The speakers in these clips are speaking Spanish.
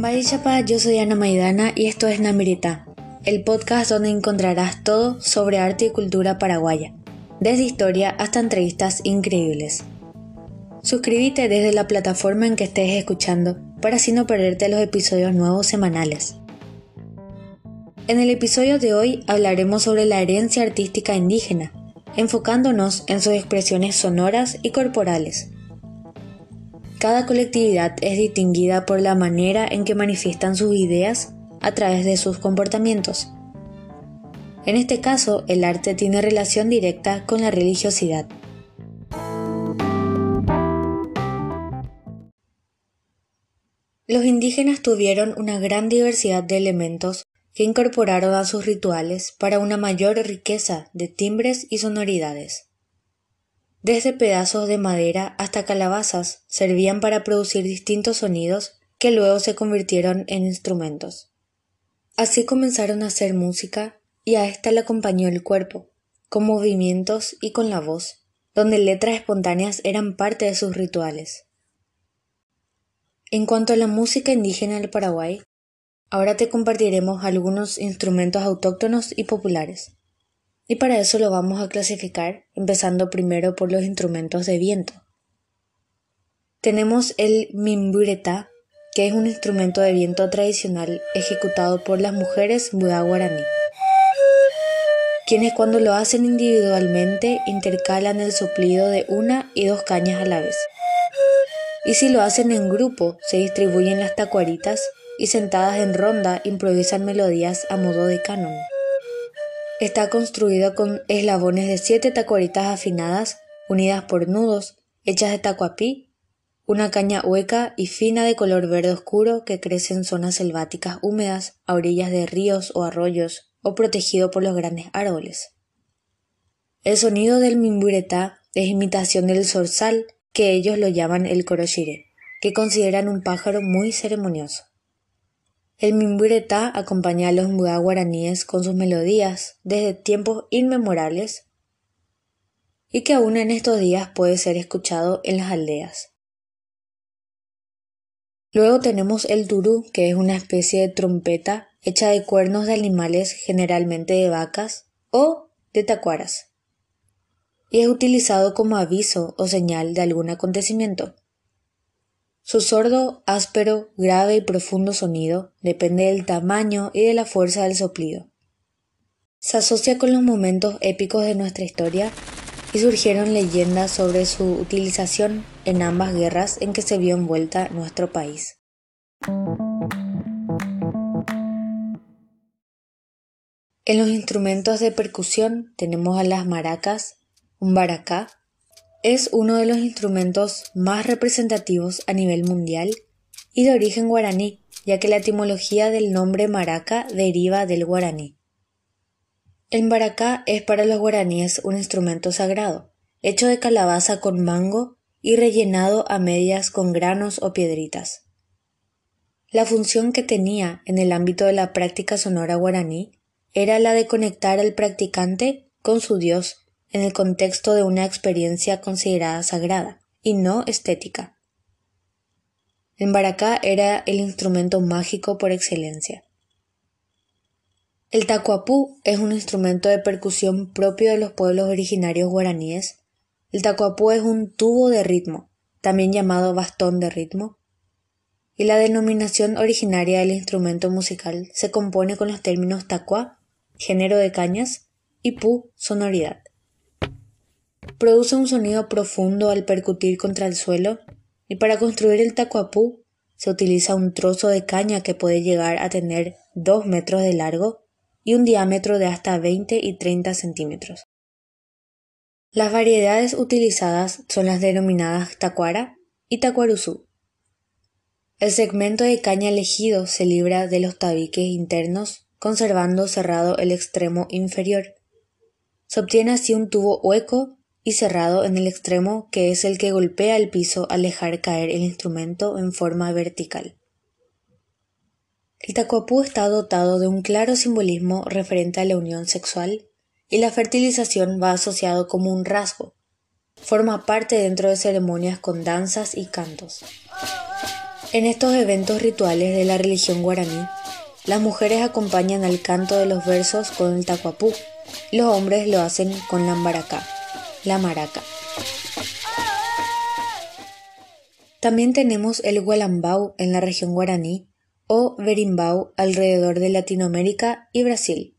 Chapa, yo soy Ana Maidana y esto es Namirita, el podcast donde encontrarás todo sobre arte y cultura paraguaya, desde historia hasta entrevistas increíbles. Suscríbete desde la plataforma en que estés escuchando para así no perderte los episodios nuevos semanales. En el episodio de hoy hablaremos sobre la herencia artística indígena, enfocándonos en sus expresiones sonoras y corporales cada colectividad es distinguida por la manera en que manifiestan sus ideas a través de sus comportamientos. En este caso, el arte tiene relación directa con la religiosidad. Los indígenas tuvieron una gran diversidad de elementos que incorporaron a sus rituales para una mayor riqueza de timbres y sonoridades. Desde pedazos de madera hasta calabazas servían para producir distintos sonidos que luego se convirtieron en instrumentos. Así comenzaron a hacer música y a ésta le acompañó el cuerpo, con movimientos y con la voz, donde letras espontáneas eran parte de sus rituales. En cuanto a la música indígena del Paraguay, ahora te compartiremos algunos instrumentos autóctonos y populares. Y para eso lo vamos a clasificar, empezando primero por los instrumentos de viento. Tenemos el mimbureta, que es un instrumento de viento tradicional ejecutado por las mujeres Buda guaraní, quienes cuando lo hacen individualmente intercalan el soplido de una y dos cañas a la vez. Y si lo hacen en grupo, se distribuyen las tacuaritas y sentadas en ronda improvisan melodías a modo de canon. Está construido con eslabones de siete tacuaritas afinadas, unidas por nudos, hechas de tacuapí, una caña hueca y fina de color verde oscuro que crece en zonas selváticas húmedas, a orillas de ríos o arroyos, o protegido por los grandes árboles. El sonido del mimburetá es imitación del zorzal, que ellos lo llaman el coroshire, que consideran un pájaro muy ceremonioso. El mimburetá acompaña a los muda guaraníes con sus melodías desde tiempos inmemorables y que aún en estos días puede ser escuchado en las aldeas. Luego tenemos el turú, que es una especie de trompeta hecha de cuernos de animales, generalmente de vacas o de tacuaras, y es utilizado como aviso o señal de algún acontecimiento. Su sordo, áspero, grave y profundo sonido depende del tamaño y de la fuerza del soplido. Se asocia con los momentos épicos de nuestra historia y surgieron leyendas sobre su utilización en ambas guerras en que se vio envuelta nuestro país. En los instrumentos de percusión tenemos a las maracas, un baracá, es uno de los instrumentos más representativos a nivel mundial y de origen guaraní, ya que la etimología del nombre maraca deriva del guaraní. El maracá es para los guaraníes un instrumento sagrado, hecho de calabaza con mango y rellenado a medias con granos o piedritas. La función que tenía en el ámbito de la práctica sonora guaraní era la de conectar al practicante con su Dios en el contexto de una experiencia considerada sagrada y no estética. El baracá era el instrumento mágico por excelencia. El tacuapú es un instrumento de percusión propio de los pueblos originarios guaraníes. El tacuapú es un tubo de ritmo, también llamado bastón de ritmo, y la denominación originaria del instrumento musical se compone con los términos tacuá, género de cañas, y pu, sonoridad. Produce un sonido profundo al percutir contra el suelo y para construir el tacuapú se utiliza un trozo de caña que puede llegar a tener 2 metros de largo y un diámetro de hasta 20 y 30 centímetros. Las variedades utilizadas son las denominadas tacuara y tacuaruzú. El segmento de caña elegido se libra de los tabiques internos, conservando cerrado el extremo inferior. Se obtiene así un tubo hueco y cerrado en el extremo que es el que golpea el piso al dejar caer el instrumento en forma vertical. El tacuapú está dotado de un claro simbolismo referente a la unión sexual y la fertilización va asociado como un rasgo. Forma parte dentro de ceremonias con danzas y cantos. En estos eventos rituales de la religión guaraní, las mujeres acompañan al canto de los versos con el tacuapú los hombres lo hacen con la maraca, la maraca. También tenemos el gualambau en la región guaraní o berimbau alrededor de Latinoamérica y Brasil.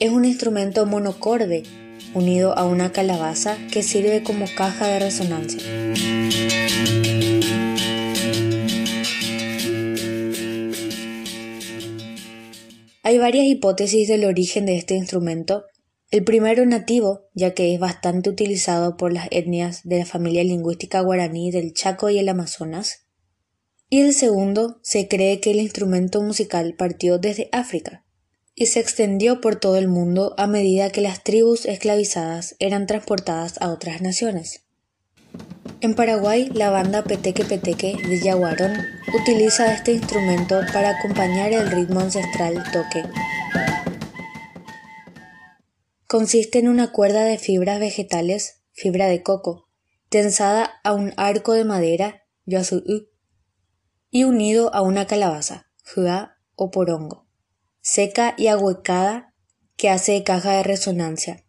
Es un instrumento monocorde unido a una calabaza que sirve como caja de resonancia. Hay varias hipótesis del origen de este instrumento. El primero nativo, ya que es bastante utilizado por las etnias de la familia lingüística guaraní del Chaco y el Amazonas. Y el segundo, se cree que el instrumento musical partió desde África y se extendió por todo el mundo a medida que las tribus esclavizadas eran transportadas a otras naciones. En Paraguay, la banda Peteque Peteque de Yaguarón utiliza este instrumento para acompañar el ritmo ancestral toque. Consiste en una cuerda de fibras vegetales, fibra de coco, tensada a un arco de madera, y unido a una calabaza, jua o porongo, seca y ahuecada que hace de caja de resonancia.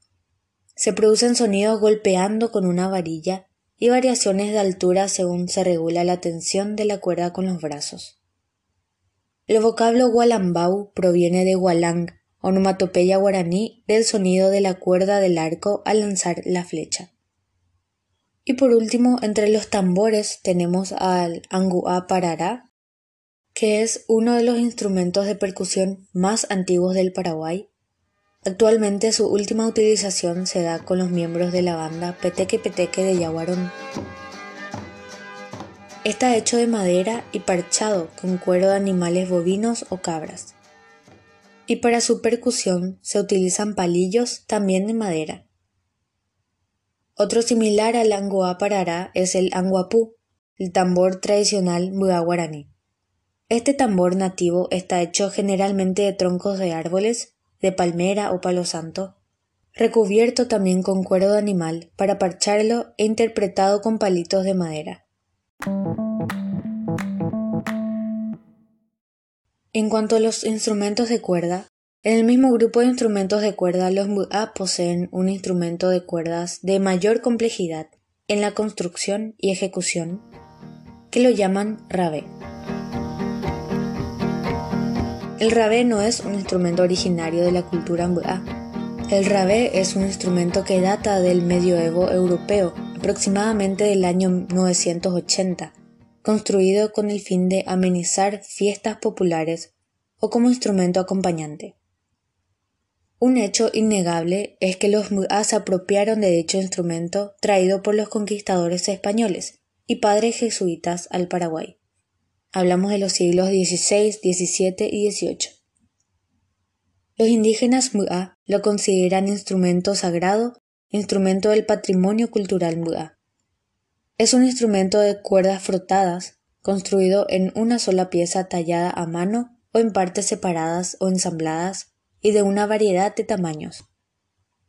Se producen sonidos golpeando con una varilla y variaciones de altura según se regula la tensión de la cuerda con los brazos. El vocablo gualambau proviene de gualang, onomatopeya guaraní del sonido de la cuerda del arco al lanzar la flecha. Y por último, entre los tambores tenemos al anguá parará, que es uno de los instrumentos de percusión más antiguos del Paraguay Actualmente su última utilización se da con los miembros de la banda Peteque Peteque de Yaguarón. Está hecho de madera y parchado con cuero de animales bovinos o cabras. Y para su percusión se utilizan palillos también de madera. Otro similar al anguá parará es el anguapú, el tambor tradicional. Este tambor nativo está hecho generalmente de troncos de árboles de palmera o palo santo, recubierto también con cuero de animal para parcharlo e interpretado con palitos de madera. En cuanto a los instrumentos de cuerda, en el mismo grupo de instrumentos de cuerda los mu'a poseen un instrumento de cuerdas de mayor complejidad en la construcción y ejecución, que lo llaman rabé. El rabé no es un instrumento originario de la cultura mbu'a. El rabé es un instrumento que data del medioevo europeo, aproximadamente del año 980, construido con el fin de amenizar fiestas populares o como instrumento acompañante. Un hecho innegable es que los mu'a se apropiaron de dicho instrumento traído por los conquistadores españoles y padres jesuitas al Paraguay. Hablamos de los siglos XVI, XVII y XVIII. Los indígenas Mu'a lo consideran instrumento sagrado, instrumento del patrimonio cultural Mu'a. Es un instrumento de cuerdas frotadas, construido en una sola pieza tallada a mano o en partes separadas o ensambladas y de una variedad de tamaños.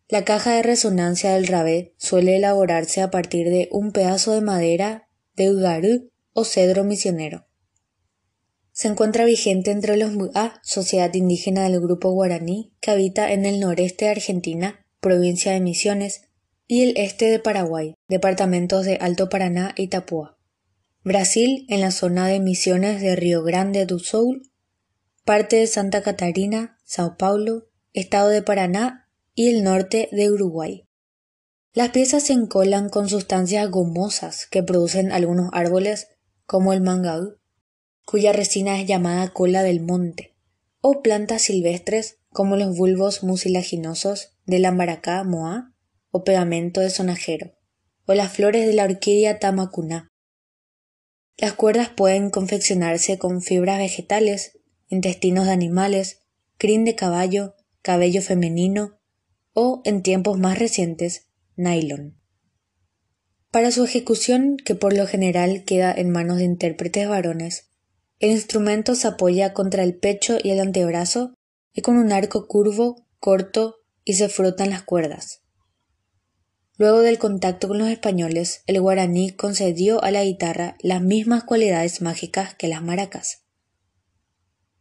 La caja de resonancia del rabé suele elaborarse a partir de un pedazo de madera de ugaru o cedro misionero se encuentra vigente entre los Mu'a, sociedad indígena del grupo guaraní que habita en el noreste de Argentina, provincia de Misiones, y el este de Paraguay, departamentos de Alto Paraná y Tapúa. Brasil en la zona de Misiones de Río Grande do Sul, parte de Santa Catarina, Sao Paulo, estado de Paraná y el norte de Uruguay. Las piezas se encolan con sustancias gomosas que producen algunos árboles como el mangau cuya resina es llamada cola del monte, o plantas silvestres como los bulbos mucilaginosos de la maracá moa o pegamento de sonajero, o las flores de la orquídea tamacuná. Las cuerdas pueden confeccionarse con fibras vegetales, intestinos de animales, crin de caballo, cabello femenino o, en tiempos más recientes, nylon. Para su ejecución, que por lo general queda en manos de intérpretes varones, el instrumento se apoya contra el pecho y el antebrazo y con un arco curvo, corto y se frotan las cuerdas. Luego del contacto con los españoles, el guaraní concedió a la guitarra las mismas cualidades mágicas que las maracas,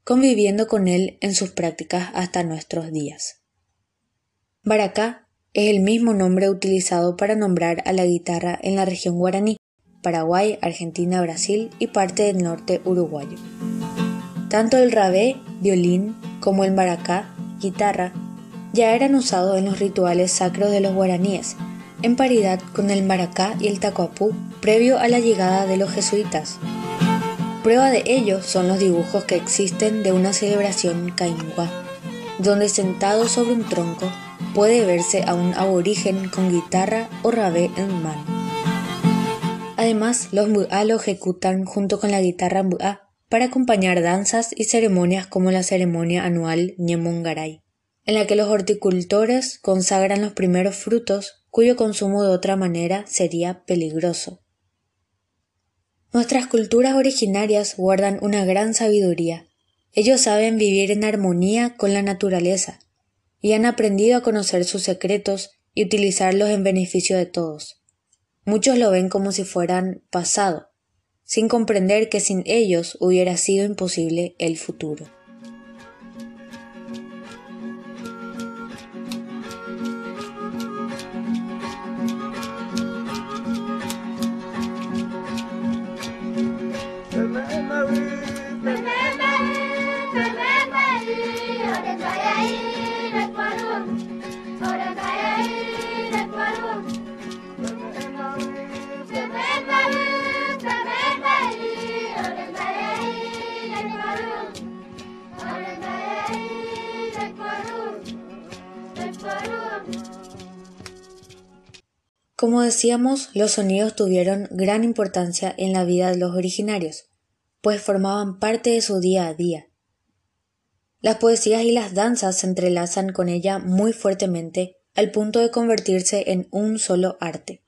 conviviendo con él en sus prácticas hasta nuestros días. Baracá es el mismo nombre utilizado para nombrar a la guitarra en la región guaraní, Paraguay, Argentina, Brasil y parte del norte uruguayo. Tanto el rabé, violín, como el maracá, guitarra, ya eran usados en los rituales sacros de los guaraníes, en paridad con el maracá y el tacuapú previo a la llegada de los jesuitas. Prueba de ello son los dibujos que existen de una celebración caingua, donde sentado sobre un tronco puede verse a un aborigen con guitarra o rabé en mano. Además, los mbu'a lo ejecutan junto con la guitarra mbu'a para acompañar danzas y ceremonias como la ceremonia anual Ñemongaray en la que los horticultores consagran los primeros frutos cuyo consumo de otra manera sería peligroso. Nuestras culturas originarias guardan una gran sabiduría. Ellos saben vivir en armonía con la naturaleza y han aprendido a conocer sus secretos y utilizarlos en beneficio de todos. Muchos lo ven como si fueran pasado, sin comprender que sin ellos hubiera sido imposible el futuro. Como decíamos, los sonidos tuvieron gran importancia en la vida de los originarios, pues formaban parte de su día a día. Las poesías y las danzas se entrelazan con ella muy fuertemente al punto de convertirse en un solo arte.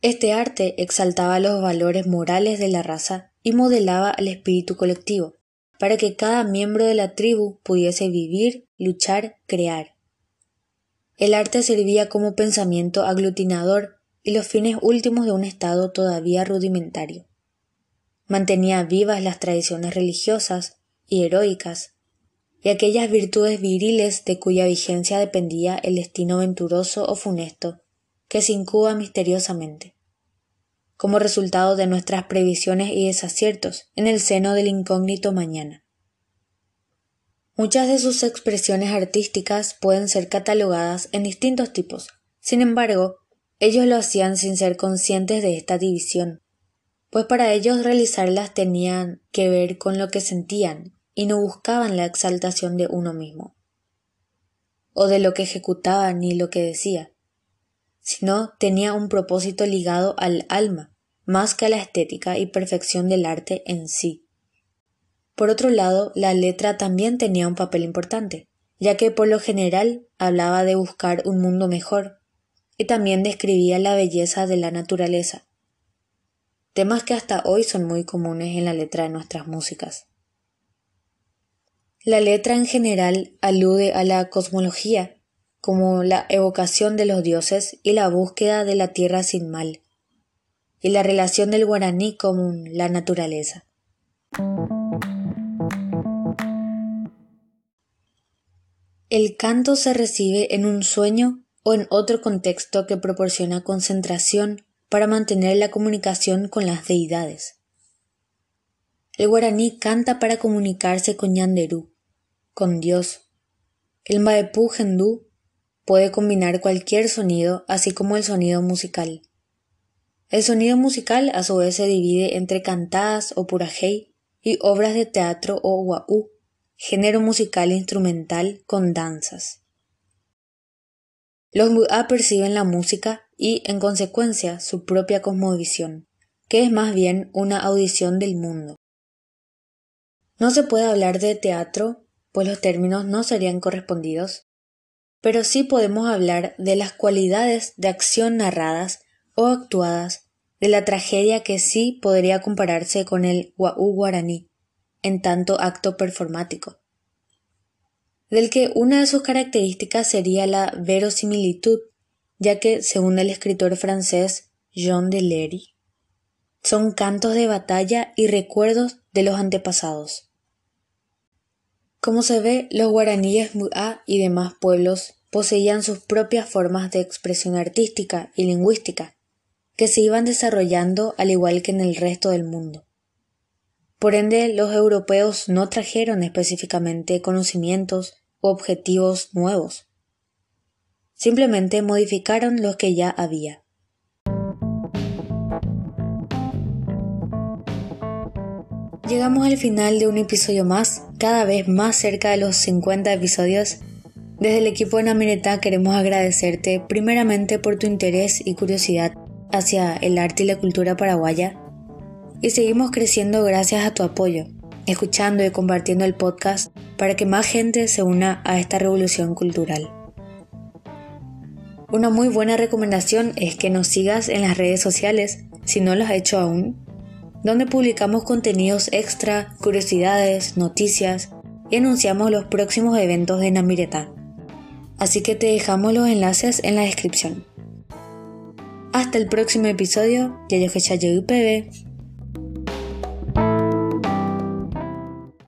Este arte exaltaba los valores morales de la raza y modelaba el espíritu colectivo, para que cada miembro de la tribu pudiese vivir, luchar, crear. El arte servía como pensamiento aglutinador y los fines últimos de un estado todavía rudimentario. Mantenía vivas las tradiciones religiosas y heroicas y aquellas virtudes viriles de cuya vigencia dependía el destino venturoso o funesto que se incuba misteriosamente, como resultado de nuestras previsiones y desaciertos en el seno del incógnito mañana. Muchas de sus expresiones artísticas pueden ser catalogadas en distintos tipos. Sin embargo, ellos lo hacían sin ser conscientes de esta división, pues para ellos realizarlas tenían que ver con lo que sentían y no buscaban la exaltación de uno mismo, o de lo que ejecutaba ni lo que decía, sino tenía un propósito ligado al alma, más que a la estética y perfección del arte en sí. Por otro lado, la letra también tenía un papel importante, ya que por lo general hablaba de buscar un mundo mejor, y también describía la belleza de la naturaleza, temas que hasta hoy son muy comunes en la letra de nuestras músicas. La letra en general alude a la cosmología, como la evocación de los dioses y la búsqueda de la tierra sin mal, y la relación del guaraní con la naturaleza. El canto se recibe en un sueño o en otro contexto que proporciona concentración para mantener la comunicación con las deidades. El guaraní canta para comunicarse con Yanderú, con Dios. El maepú gendú puede combinar cualquier sonido, así como el sonido musical. El sonido musical a su vez se divide entre cantadas o purajei y obras de teatro o guaú, género musical instrumental con danzas. Los Mu'a perciben la música y, en consecuencia, su propia cosmovisión, que es más bien una audición del mundo. No se puede hablar de teatro, pues los términos no serían correspondidos, pero sí podemos hablar de las cualidades de acción narradas o actuadas de la tragedia que sí podría compararse con el guaú guaraní, en tanto acto performático, del que una de sus características sería la verosimilitud, ya que, según el escritor francés Jean Lery, son cantos de batalla y recuerdos de los antepasados. Como se ve, los guaraníes Mu'a y demás pueblos poseían sus propias formas de expresión artística y lingüística, que se iban desarrollando al igual que en el resto del mundo. Por ende, los europeos no trajeron específicamente conocimientos u objetivos nuevos. Simplemente modificaron los que ya había. Llegamos al final de un episodio más, cada vez más cerca de los 50 episodios. Desde el equipo de Namireta queremos agradecerte primeramente por tu interés y curiosidad hacia el arte y la cultura paraguaya y seguimos creciendo gracias a tu apoyo, escuchando y compartiendo el podcast para que más gente se una a esta revolución cultural. Una muy buena recomendación es que nos sigas en las redes sociales, si no lo has hecho aún, donde publicamos contenidos extra, curiosidades, noticias y anunciamos los próximos eventos de Namireta. Así que te dejamos los enlaces en la descripción. Hasta el próximo episodio, Yayo Pb.